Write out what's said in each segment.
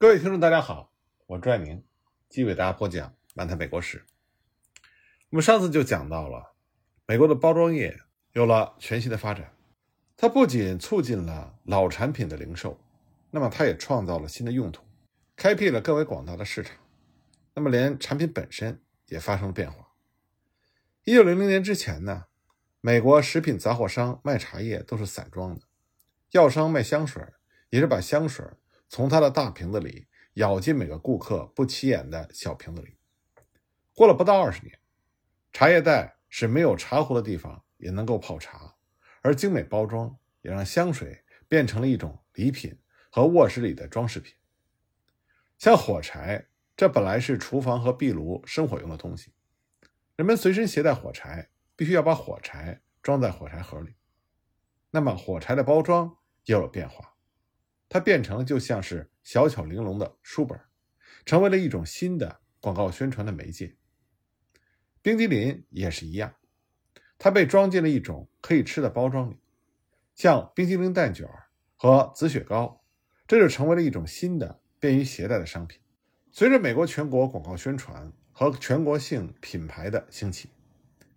各位听众，大家好，我是朱爱明，继续为大家播讲《漫谈美国史》。我们上次就讲到了，美国的包装业有了全新的发展，它不仅促进了老产品的零售，那么它也创造了新的用途，开辟了更为广大的市场。那么连产品本身也发生了变化。一九零零年之前呢，美国食品杂货商卖茶叶都是散装的，药商卖香水也是把香水。从他的大瓶子里舀进每个顾客不起眼的小瓶子里。过了不到二十年，茶叶袋使没有茶壶的地方也能够泡茶，而精美包装也让香水变成了一种礼品和卧室里的装饰品。像火柴，这本来是厨房和壁炉生火用的东西，人们随身携带火柴，必须要把火柴装在火柴盒里。那么，火柴的包装也有了变化。它变成就像是小巧玲珑的书本，成为了一种新的广告宣传的媒介。冰激凌也是一样，它被装进了一种可以吃的包装里，像冰激凌蛋卷和紫雪糕，这就成为了一种新的便于携带的商品。随着美国全国广告宣传和全国性品牌的兴起，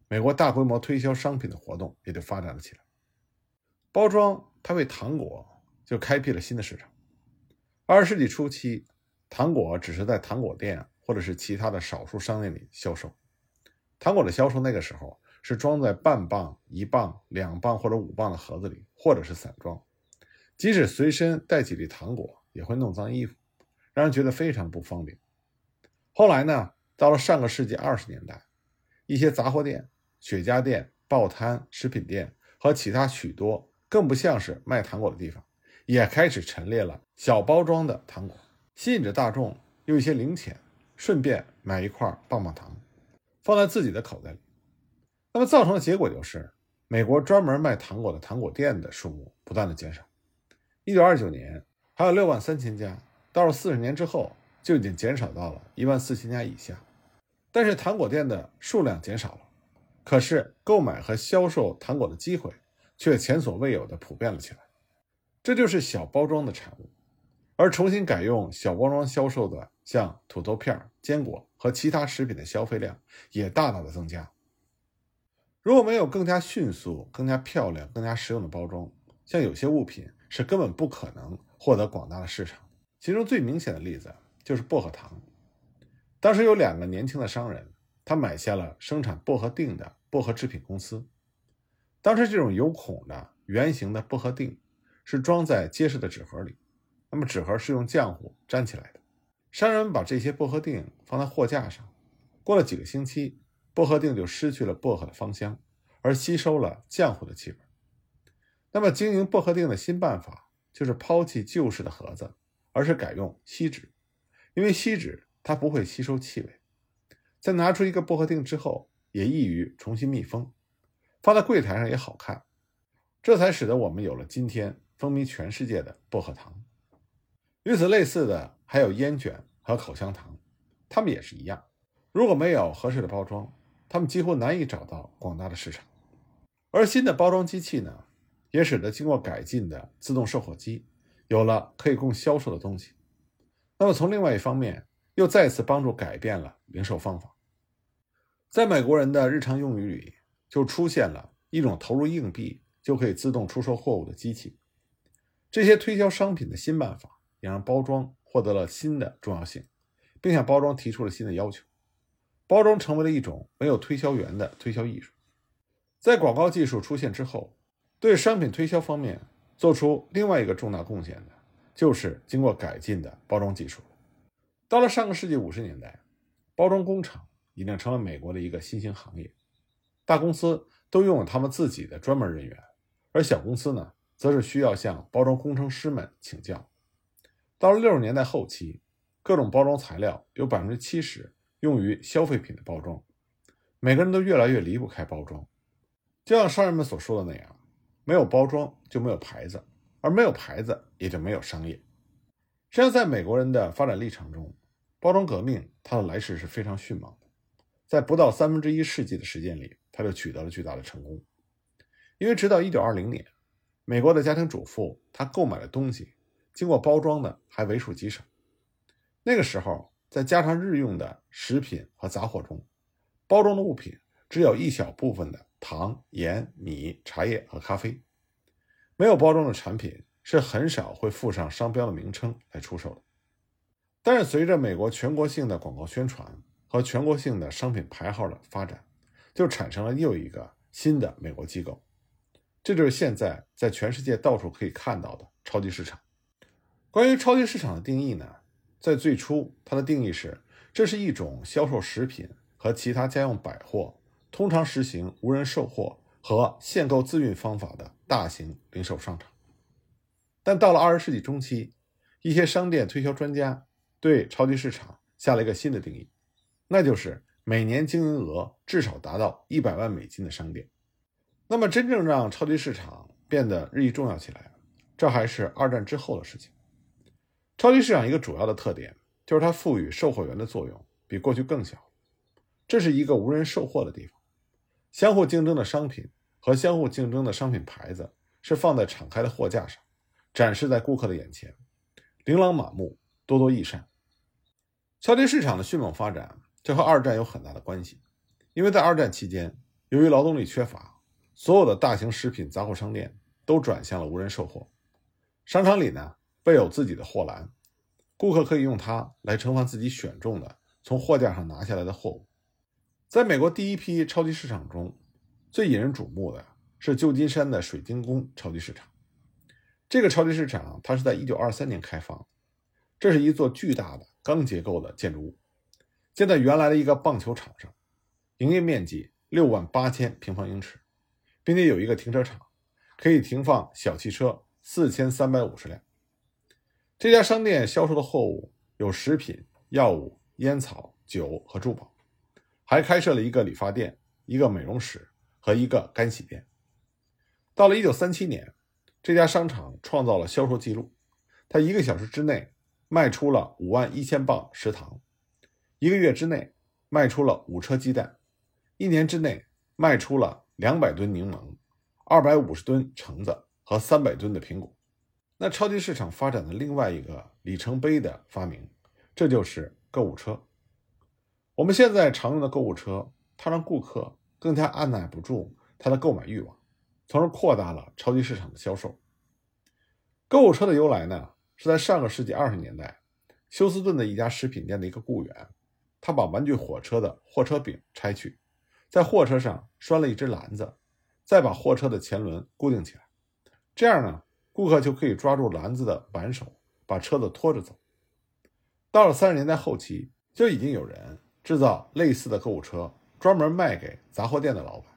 美国大规模推销商品的活动也就发展了起来。包装它为糖果。就开辟了新的市场。二十世纪初期，糖果只是在糖果店或者是其他的少数商店里销售。糖果的销售那个时候是装在半磅、一磅、两磅或者五磅的盒子里，或者是散装。即使随身带几粒糖果，也会弄脏衣服，让人觉得非常不方便。后来呢，到了上个世纪二十年代，一些杂货店、雪茄店、报摊、食品店和其他许多更不像是卖糖果的地方。也开始陈列了小包装的糖果，吸引着大众用一些零钱，顺便买一块棒棒糖，放在自己的口袋里。那么造成的结果就是，美国专门卖糖果的糖果店的数目不断的减少。一九二九年还有六万三千家，到了四十年之后就已经减少到了一万四千家以下。但是糖果店的数量减少了，可是购买和销售糖果的机会却前所未有的普遍了起来。这就是小包装的产物，而重新改用小包装销售的，像土豆片、坚果和其他食品的消费量也大大的增加。如果没有更加迅速、更加漂亮、更加实用的包装，像有些物品是根本不可能获得广大的市场。其中最明显的例子就是薄荷糖。当时有两个年轻的商人，他买下了生产薄荷锭的薄荷制品公司。当时这种有孔的圆形的薄荷锭。是装在结实的纸盒里，那么纸盒是用浆糊粘起来的。商人们把这些薄荷锭放在货架上，过了几个星期，薄荷锭就失去了薄荷的芳香，而吸收了浆糊的气味。那么经营薄荷锭的新办法就是抛弃旧式的盒子，而是改用锡纸，因为锡纸它不会吸收气味。在拿出一个薄荷锭之后，也易于重新密封，放在柜台上也好看。这才使得我们有了今天。风靡全世界的薄荷糖，与此类似的还有烟卷和口香糖，它们也是一样。如果没有合适的包装，它们几乎难以找到广大的市场。而新的包装机器呢，也使得经过改进的自动售货机有了可以供销售的东西。那么从另外一方面，又再次帮助改变了零售方法。在美国人的日常用语里，就出现了一种投入硬币就可以自动出售货物的机器。这些推销商品的新办法，也让包装获得了新的重要性，并向包装提出了新的要求。包装成为了一种没有推销员的推销艺术。在广告技术出现之后，对商品推销方面做出另外一个重大贡献的，就是经过改进的包装技术。到了上个世纪五十年代，包装工厂已经成了美国的一个新兴行业。大公司都拥有他们自己的专门人员，而小公司呢？则是需要向包装工程师们请教。到了六十年代后期，各种包装材料有百分之七十用于消费品的包装，每个人都越来越离不开包装。就像商人们所说的那样，没有包装就没有牌子，而没有牌子也就没有商业。实际上，在美国人的发展历程中，包装革命它的来势是非常迅猛的，在不到三分之一世纪的时间里，它就取得了巨大的成功。因为直到一九二零年。美国的家庭主妇，她购买的东西经过包装的还为数极少。那个时候，在家常日用的食品和杂货中，包装的物品只有一小部分的糖、盐、米、茶叶和咖啡。没有包装的产品是很少会附上商标的名称来出售的。但是，随着美国全国性的广告宣传和全国性的商品牌号的发展，就产生了又一个新的美国机构，这就是现在在全世界到处可以看到的超级市场。关于超级市场的定义呢，在最初它的定义是，这是一种销售食品和其他家用百货，通常实行无人售货和限购自运方法的大型零售商场。但到了二十世纪中期，一些商店推销专家对超级市场下了一个新的定义，那就是每年经营额至少达到一百万美金的商店。那么，真正让超级市场变得日益重要起来，这还是二战之后的事情。超级市场一个主要的特点就是它赋予售货员的作用比过去更小。这是一个无人售货的地方，相互竞争的商品和相互竞争的商品牌子是放在敞开的货架上，展示在顾客的眼前，琳琅满目，多多益善。超级市场的迅猛发展，这和二战有很大的关系，因为在二战期间，由于劳动力缺乏，所有的大型食品杂货商店都转向了无人售货，商场里呢。备有自己的货篮，顾客可以用它来盛放自己选中的从货架上拿下来的货物。在美国第一批超级市场中，最引人瞩目的是旧金山的水晶宫超级市场。这个超级市场它是在1923年开放，这是一座巨大的钢结构的建筑物，建在原来的一个棒球场上，营业面积六万八千平方英尺，并且有一个停车场，可以停放小汽车四千三百五十辆。这家商店销售的货物有食品、药物、烟草、酒和珠宝，还开设了一个理发店、一个美容室和一个干洗店。到了1937年，这家商场创造了销售记录，它一个小时之内卖出了5万一千磅食糖，一个月之内卖出了五车鸡蛋，一年之内卖出了两百吨柠檬、二百五十吨橙子和三百吨的苹果。那超级市场发展的另外一个里程碑的发明，这就是购物车。我们现在常用的购物车，它让顾客更加按耐不住他的购买欲望，从而扩大了超级市场的销售。购物车的由来呢，是在上个世纪二十年代，休斯顿的一家食品店的一个雇员，他把玩具火车的货车柄拆去，在货车上拴了一只篮子，再把货车的前轮固定起来，这样呢。顾客就可以抓住篮子的扳手，把车子拖着走。到了三十年代后期，就已经有人制造类似的购物车，专门卖给杂货店的老板。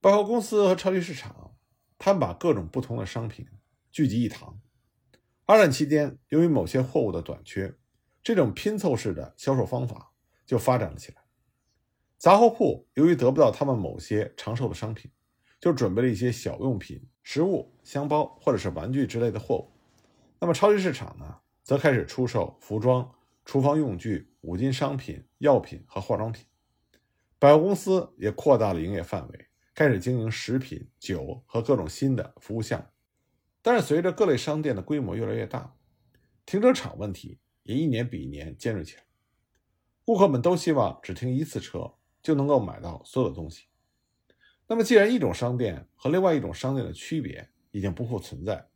百货公司和超级市场，他们把各种不同的商品聚集一堂。二战期间，由于某些货物的短缺，这种拼凑式的销售方法就发展了起来。杂货铺由于得不到他们某些长寿的商品，就准备了一些小用品。食物、箱包或者是玩具之类的货物，那么超级市场呢，则开始出售服装、厨房用具、五金商品、药品和化妆品。百货公司也扩大了营业范围，开始经营食品、酒和各种新的服务项目。但是，随着各类商店的规模越来越大，停车场问题也一年比一年尖锐起来。顾客们都希望只停一次车就能够买到所有的东西。那么，既然一种商店和另外一种商店的区别已经不复存在，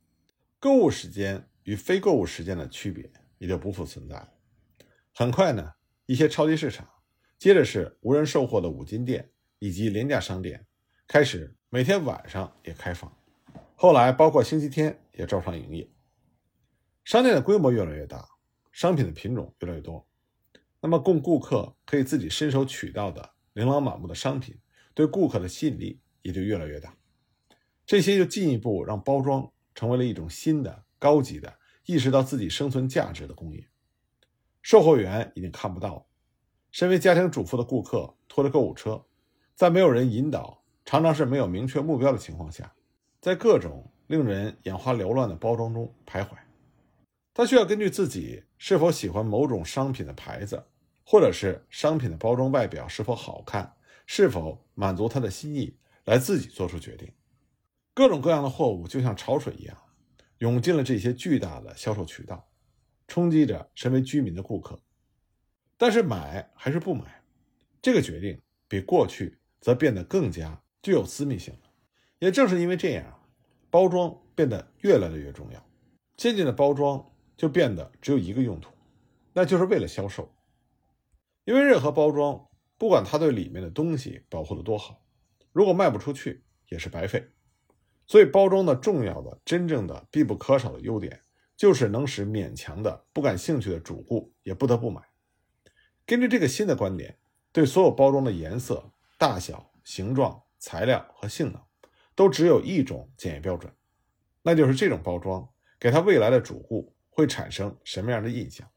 购物时间与非购物时间的区别也就不复存在。很快呢，一些超级市场，接着是无人售货的五金店以及廉价商店，开始每天晚上也开放。后来，包括星期天也照常营业。商店的规模越来越大，商品的品种越来越多，那么供顾客可以自己伸手取到的琳琅满目的商品。对顾客的吸引力也就越来越大，这些就进一步让包装成为了一种新的、高级的、意识到自己生存价值的工业。售货员已经看不到，身为家庭主妇的顾客拖着购物车，在没有人引导、常常是没有明确目标的情况下，在各种令人眼花缭乱的包装中徘徊。他需要根据自己是否喜欢某种商品的牌子，或者是商品的包装外表是否好看。是否满足他的心意，来自己做出决定。各种各样的货物就像潮水一样，涌进了这些巨大的销售渠道。冲击着身为居民的顾客。但是买还是不买，这个决定比过去则变得更加具有私密性了。也正是因为这样，包装变得越来越重要。渐渐的，包装就变得只有一个用途，那就是为了销售。因为任何包装，不管它对里面的东西保护的多好，如果卖不出去，也是白费。所以，包装的重要的、真正的、必不可少的优点，就是能使勉强的、不感兴趣的主顾也不得不买。根据这个新的观点，对所有包装的颜色、大小、形状、材料和性能，都只有一种检验标准，那就是这种包装给他未来的主顾会产生什么样的印象。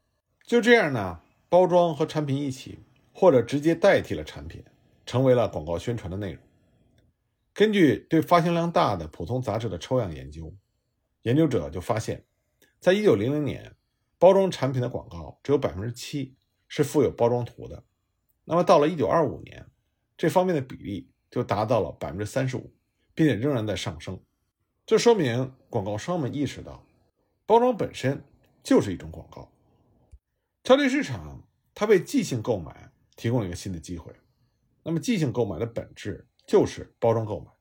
就这样呢，包装和产品一起，或者直接代替了产品，成为了广告宣传的内容。根据对发行量大的普通杂志的抽样研究，研究者就发现，在1900年，包装产品的广告只有百分之七。是附有包装图的，那么到了一九二五年，这方面的比例就达到了百分之三十五，并且仍然在上升。这说明广告商们意识到，包装本身就是一种广告。超级市场它为即兴购买提供了一个新的机会。那么即兴购买的本质就是包装购买。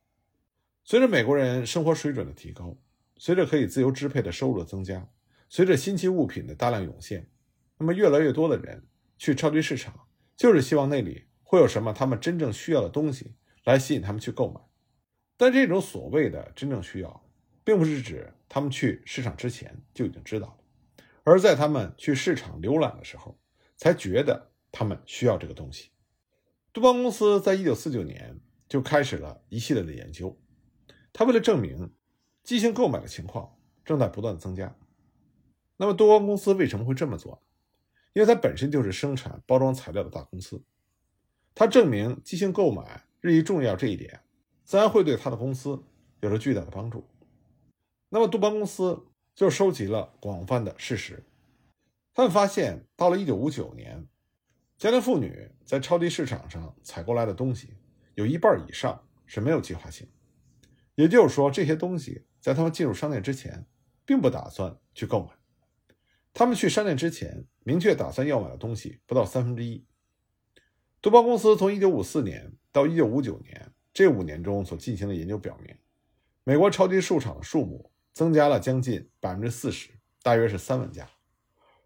随着美国人生活水准的提高，随着可以自由支配的收入的增加，随着新奇物品的大量涌现，那么越来越多的人。去超级市场，就是希望那里会有什么他们真正需要的东西来吸引他们去购买。但这种所谓的真正需要，并不是指他们去市场之前就已经知道了，而在他们去市场浏览的时候，才觉得他们需要这个东西。杜邦公司在一九四九年就开始了一系列的研究，他为了证明即兴购买的情况正在不断增加。那么，杜邦公司为什么会这么做？因为它本身就是生产包装材料的大公司，它证明即兴购买日益重要这一点，自然会对它的公司有着巨大的帮助。那么杜邦公司就收集了广泛的事实，他们发现，到了1959年，家庭妇女在超级市场上采购来的东西，有一半以上是没有计划性，也就是说，这些东西在他们进入商店之前，并不打算去购买。他们去商店之前，明确打算要买的东西不到三分之一。杜邦公司从1954年到1959年这五年中所进行的研究表明，美国超级市场的数目增加了将近百分之四十，大约是三万家，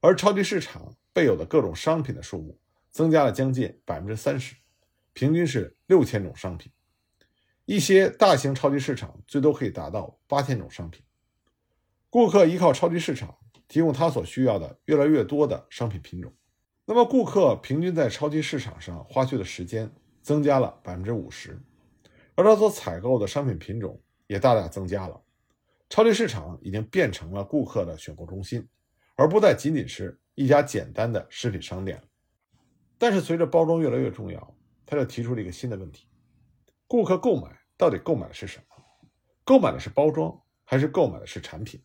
而超级市场备有的各种商品的数目增加了将近百分之三十，平均是六千种商品。一些大型超级市场最多可以达到八千种商品。顾客依靠超级市场。提供他所需要的越来越多的商品品种，那么顾客平均在超级市场上花去的时间增加了百分之五十，而他所采购的商品品种也大大增加了。超级市场已经变成了顾客的选购中心，而不再仅仅是一家简单的食品商店。但是随着包装越来越重要，他就提出了一个新的问题：顾客购买到底购买的是什么？购买的是包装，还是购买的是产品？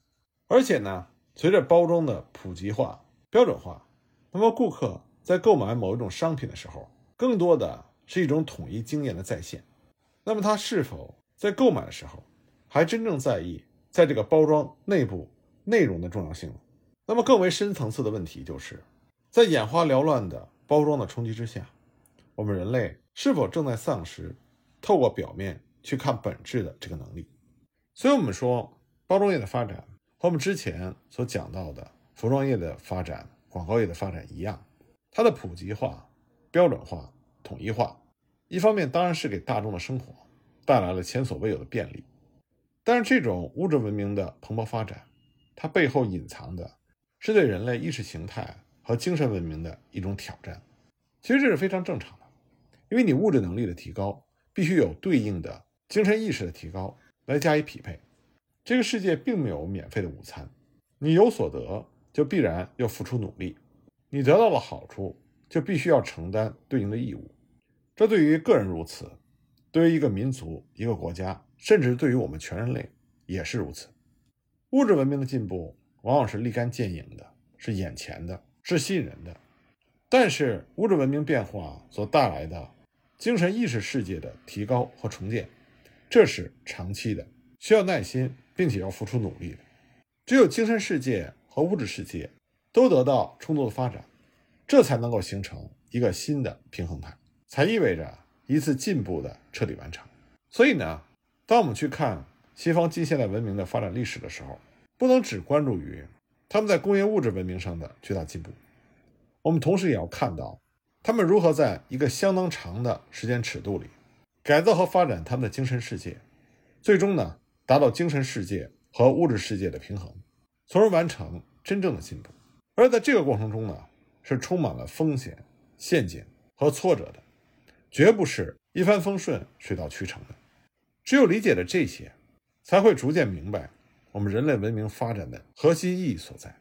而且呢？随着包装的普及化、标准化，那么顾客在购买某一种商品的时候，更多的是一种统一经验的再现。那么他是否在购买的时候，还真正在意在这个包装内部内容的重要性？那么更为深层次的问题就是，在眼花缭乱的包装的冲击之下，我们人类是否正在丧失透过表面去看本质的这个能力？所以，我们说包装业的发展。和我们之前所讲到的服装业的发展、广告业的发展一样，它的普及化、标准化、统一化，一方面当然是给大众的生活带来了前所未有的便利，但是这种物质文明的蓬勃发展，它背后隐藏的是对人类意识形态和精神文明的一种挑战。其实这是非常正常的，因为你物质能力的提高，必须有对应的精神意识的提高来加以匹配。这个世界并没有免费的午餐，你有所得就必然要付出努力，你得到了好处就必须要承担对应的义务。这对于个人如此，对于一个民族、一个国家，甚至对于我们全人类也是如此。物质文明的进步往往是立竿见影的，是眼前的，是吸引人的。但是物质文明变化所带来的精神意识世界的提高和重建，这是长期的，需要耐心。并且要付出努力的，只有精神世界和物质世界都得到充足的发展，这才能够形成一个新的平衡态，才意味着一次进步的彻底完成。所以呢，当我们去看西方近现代文明的发展历史的时候，不能只关注于他们在工业物质文明上的巨大进步，我们同时也要看到他们如何在一个相当长的时间尺度里改造和发展他们的精神世界，最终呢达到精神世界和物质世界的平衡，从而完成真正的进步。而在这个过程中呢，是充满了风险、陷阱和挫折的，绝不是一帆风顺、水到渠成的。只有理解了这些，才会逐渐明白我们人类文明发展的核心意义所在。